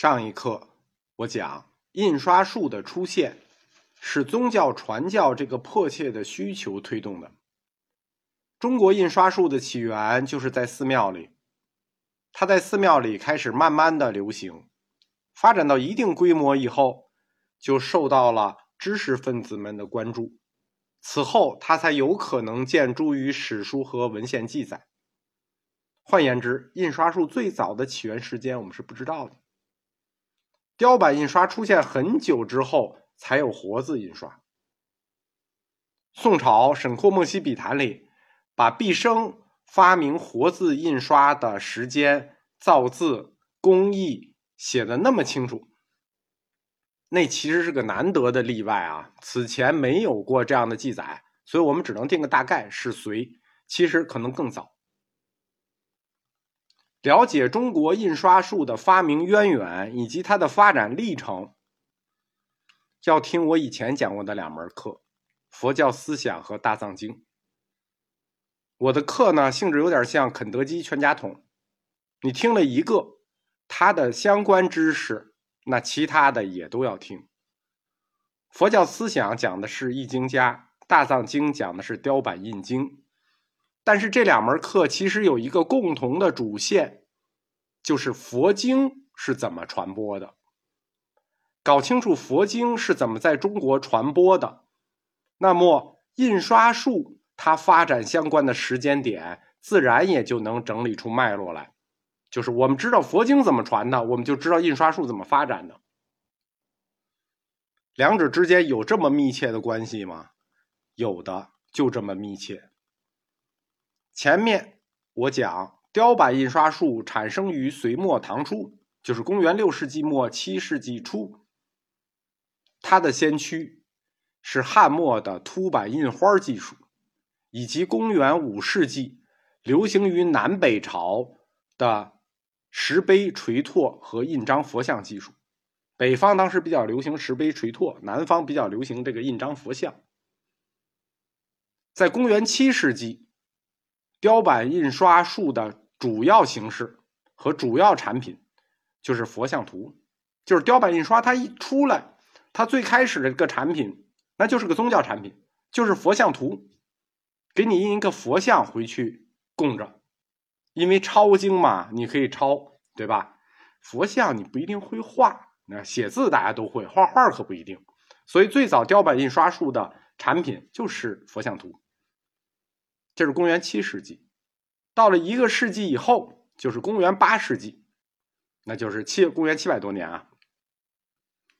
上一课我讲印刷术的出现是宗教传教这个迫切的需求推动的。中国印刷术的起源就是在寺庙里，它在寺庙里开始慢慢的流行，发展到一定规模以后，就受到了知识分子们的关注。此后，它才有可能见诸于史书和文献记载。换言之，印刷术最早的起源时间我们是不知道的。雕版印刷出现很久之后，才有活字印刷。宋朝沈括《梦溪笔谈》里，把毕生发明活字印刷的时间、造字工艺写的那么清楚，那其实是个难得的例外啊！此前没有过这样的记载，所以我们只能定个大概是隋，其实可能更早。了解中国印刷术的发明渊源以及它的发展历程，要听我以前讲过的两门课：《佛教思想》和《大藏经》。我的课呢，性质有点像肯德基全家桶，你听了一个，它的相关知识，那其他的也都要听。佛教思想讲的是易经家，大藏经讲的是雕版印经。但是这两门课其实有一个共同的主线，就是佛经是怎么传播的。搞清楚佛经是怎么在中国传播的，那么印刷术它发展相关的时间点，自然也就能整理出脉络来。就是我们知道佛经怎么传的，我们就知道印刷术怎么发展的。两者之间有这么密切的关系吗？有的，就这么密切。前面我讲雕版印刷术产生于隋末唐初，就是公元六世纪末七世纪初。它的先驱是汉末的凸版印花技术，以及公元五世纪流行于南北朝的石碑锤拓和印章佛像技术。北方当时比较流行石碑锤拓，南方比较流行这个印章佛像。在公元七世纪。雕版印刷术的主要形式和主要产品就是佛像图，就是雕版印刷。它一出来，它最开始的一个产品，那就是个宗教产品，就是佛像图，给你印一个佛像回去供着。因为抄经嘛，你可以抄，对吧？佛像你不一定会画，那写字大家都会，画画可不一定。所以最早雕版印刷术的产品就是佛像图。这是公元七世纪，到了一个世纪以后，就是公元八世纪，那就是七公元七百多年啊。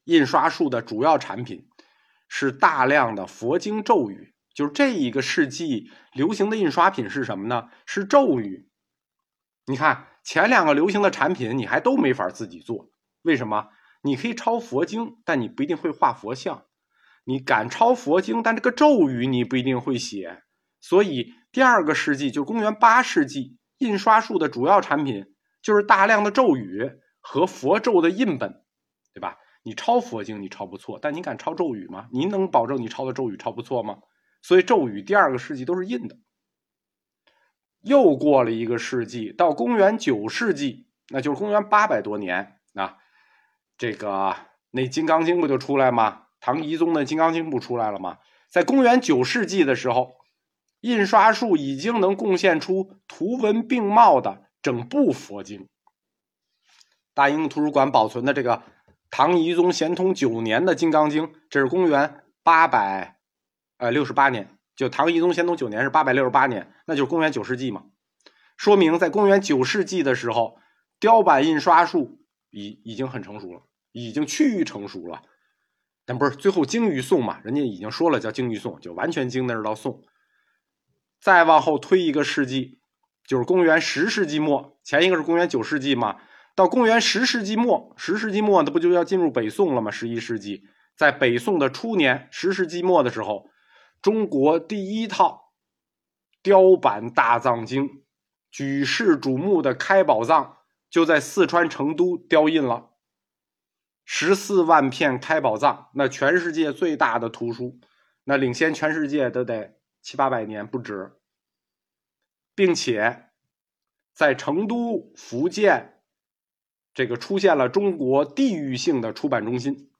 印刷术的主要产品是大量的佛经咒语，就是这一个世纪流行的印刷品是什么呢？是咒语。你看前两个流行的产品，你还都没法自己做，为什么？你可以抄佛经，但你不一定会画佛像；你敢抄佛经，但这个咒语你不一定会写，所以。第二个世纪，就公元八世纪，印刷术的主要产品就是大量的咒语和佛咒的印本，对吧？你抄佛经，你抄不错，但你敢抄咒语吗？您能保证你抄的咒语抄不错吗？所以咒语第二个世纪都是印的。又过了一个世纪，到公元九世纪，那就是公元八百多年啊，这个那《金刚经》不就出来吗？唐懿宗的《金刚经》不出来了吗？在公元九世纪的时候。印刷术已经能贡献出图文并茂的整部佛经。大英图书馆保存的这个唐懿宗咸通九年的《金刚经》，这是公元八百呃六十八年，就唐懿宗咸通九年是八百六十八年，那就是公元九世纪嘛。说明在公元九世纪的时候，雕版印刷术已已经很成熟了，已经趋于成熟了。但不是最后精于宋嘛？人家已经说了叫精于宋，就完全精那是到宋。再往后推一个世纪，就是公元十世纪末。前一个是公元九世纪嘛，到公元十世纪末，十世纪末那不就要进入北宋了吗？十一世纪，在北宋的初年，十世纪末的时候，中国第一套雕版大藏经，举世瞩目的开宝藏，就在四川成都雕印了，十四万片开宝藏，那全世界最大的图书，那领先全世界都得。七八百年不止，并且在成都、福建这个出现了中国地域性的出版中心。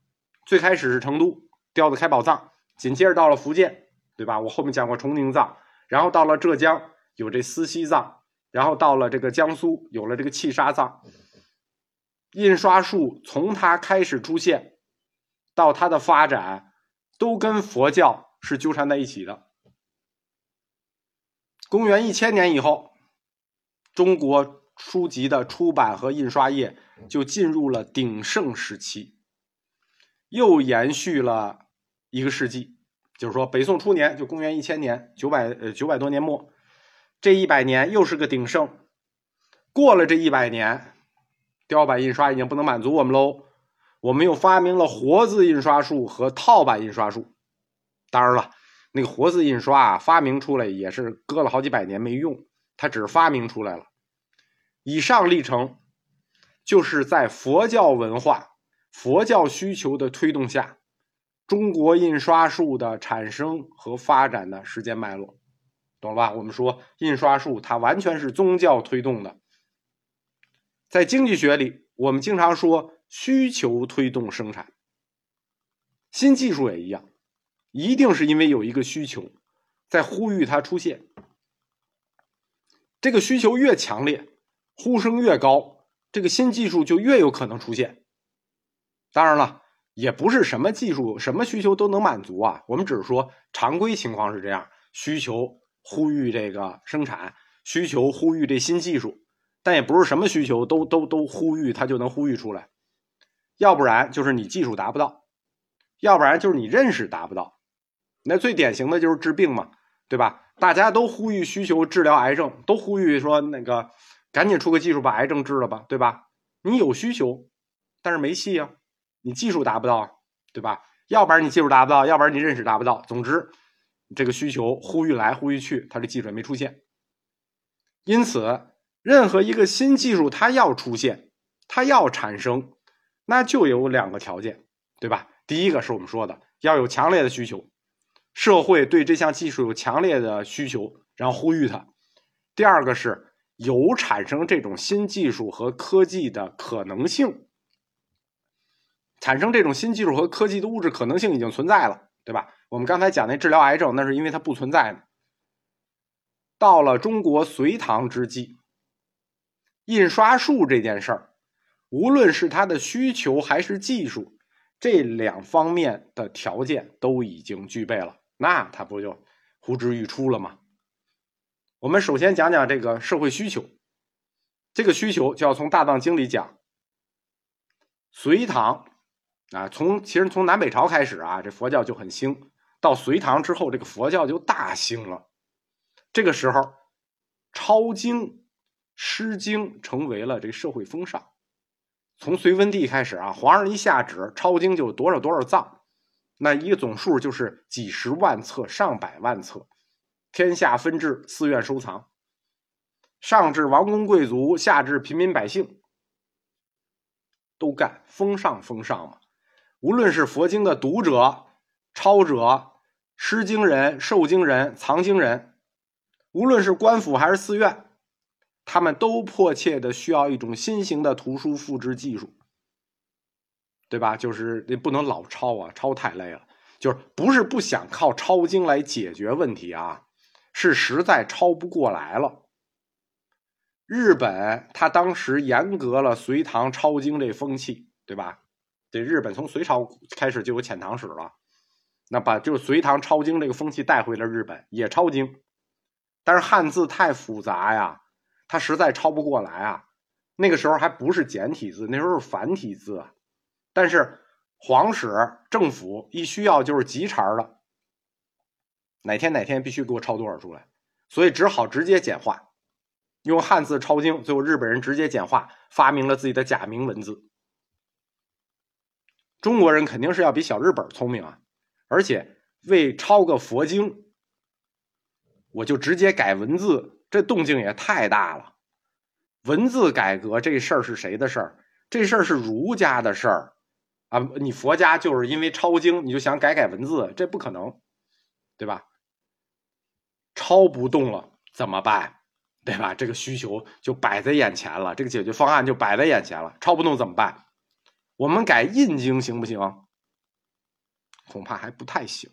最开始是成都雕的开宝藏，紧接着到了福建，对吧？我后面讲过崇宁藏，然后到了浙江有这思溪藏，然后到了这个江苏有了这个气沙藏。印刷术从它开始出现到它的发展，都跟佛教是纠缠在一起的。公元一千年以后，中国书籍的出版和印刷业就进入了鼎盛时期，又延续了一个世纪。就是说，北宋初年，就公元一千年，九百呃九百多年末，这一百年又是个鼎盛。过了这一百年。雕版印刷已经不能满足我们喽，我们又发明了活字印刷术和套版印刷术。当然了，那个活字印刷啊，发明出来也是搁了好几百年没用，它只是发明出来了。以上历程，就是在佛教文化、佛教需求的推动下，中国印刷术的产生和发展的时间脉络，懂了吧？我们说印刷术它完全是宗教推动的。在经济学里，我们经常说需求推动生产。新技术也一样，一定是因为有一个需求在呼吁它出现。这个需求越强烈，呼声越高，这个新技术就越有可能出现。当然了，也不是什么技术、什么需求都能满足啊。我们只是说常规情况是这样：需求呼吁这个生产，需求呼吁这新技术。但也不是什么需求都都都呼吁它就能呼吁出来，要不然就是你技术达不到，要不然就是你认识达不到。那最典型的就是治病嘛，对吧？大家都呼吁需求治疗癌症，都呼吁说那个赶紧出个技术把癌症治了吧，对吧？你有需求，但是没戏啊，你技术达不到，对吧？要不然你技术达不到，要不然你认识达不到。总之，这个需求呼吁来呼吁去，它的技术也没出现，因此。任何一个新技术，它要出现，它要产生，那就有两个条件，对吧？第一个是我们说的要有强烈的需求，社会对这项技术有强烈的需求，然后呼吁它；第二个是有产生这种新技术和科技的可能性，产生这种新技术和科技的物质可能性已经存在了，对吧？我们刚才讲那治疗癌症，那是因为它不存在呢。到了中国隋唐之际。印刷术这件事儿，无论是它的需求还是技术，这两方面的条件都已经具备了，那它不就呼之欲出了吗？我们首先讲讲这个社会需求，这个需求就要从《大藏经》里讲。隋唐啊，从其实从南北朝开始啊，这佛教就很兴，到隋唐之后，这个佛教就大兴了。这个时候，抄经。《诗经》成为了这个社会风尚。从隋文帝开始啊，皇上一下旨抄经就多少多少藏，那一个总数就是几十万册、上百万册，天下分至寺院收藏，上至王公贵族，下至平民百姓，都干封上封上嘛。无论是佛经的读者、抄者、诗经人、受经人、藏经人，无论是官府还是寺院。他们都迫切的需要一种新型的图书复制技术，对吧？就是你不能老抄啊，抄太累了。就是不是不想靠抄经来解决问题啊，是实在抄不过来了。日本他当时严格了隋唐抄经这风气，对吧？这日本从隋朝开始就有遣唐使了，那把就隋唐抄经这个风气带回了日本，也抄经，但是汉字太复杂呀。他实在抄不过来啊！那个时候还不是简体字，那时候是繁体字啊。但是皇室政府一需要就是急茬了，哪天哪天必须给我抄多少出来，所以只好直接简化，用汉字抄经。最后日本人直接简化，发明了自己的假名文字。中国人肯定是要比小日本聪明啊！而且为抄个佛经，我就直接改文字。这动静也太大了，文字改革这事儿是谁的事儿？这事儿是儒家的事儿啊！你佛家就是因为抄经，你就想改改文字，这不可能，对吧？抄不动了怎么办？对吧？这个需求就摆在眼前了，这个解决方案就摆在眼前了，抄不动怎么办？我们改印经行不行？恐怕还不太行。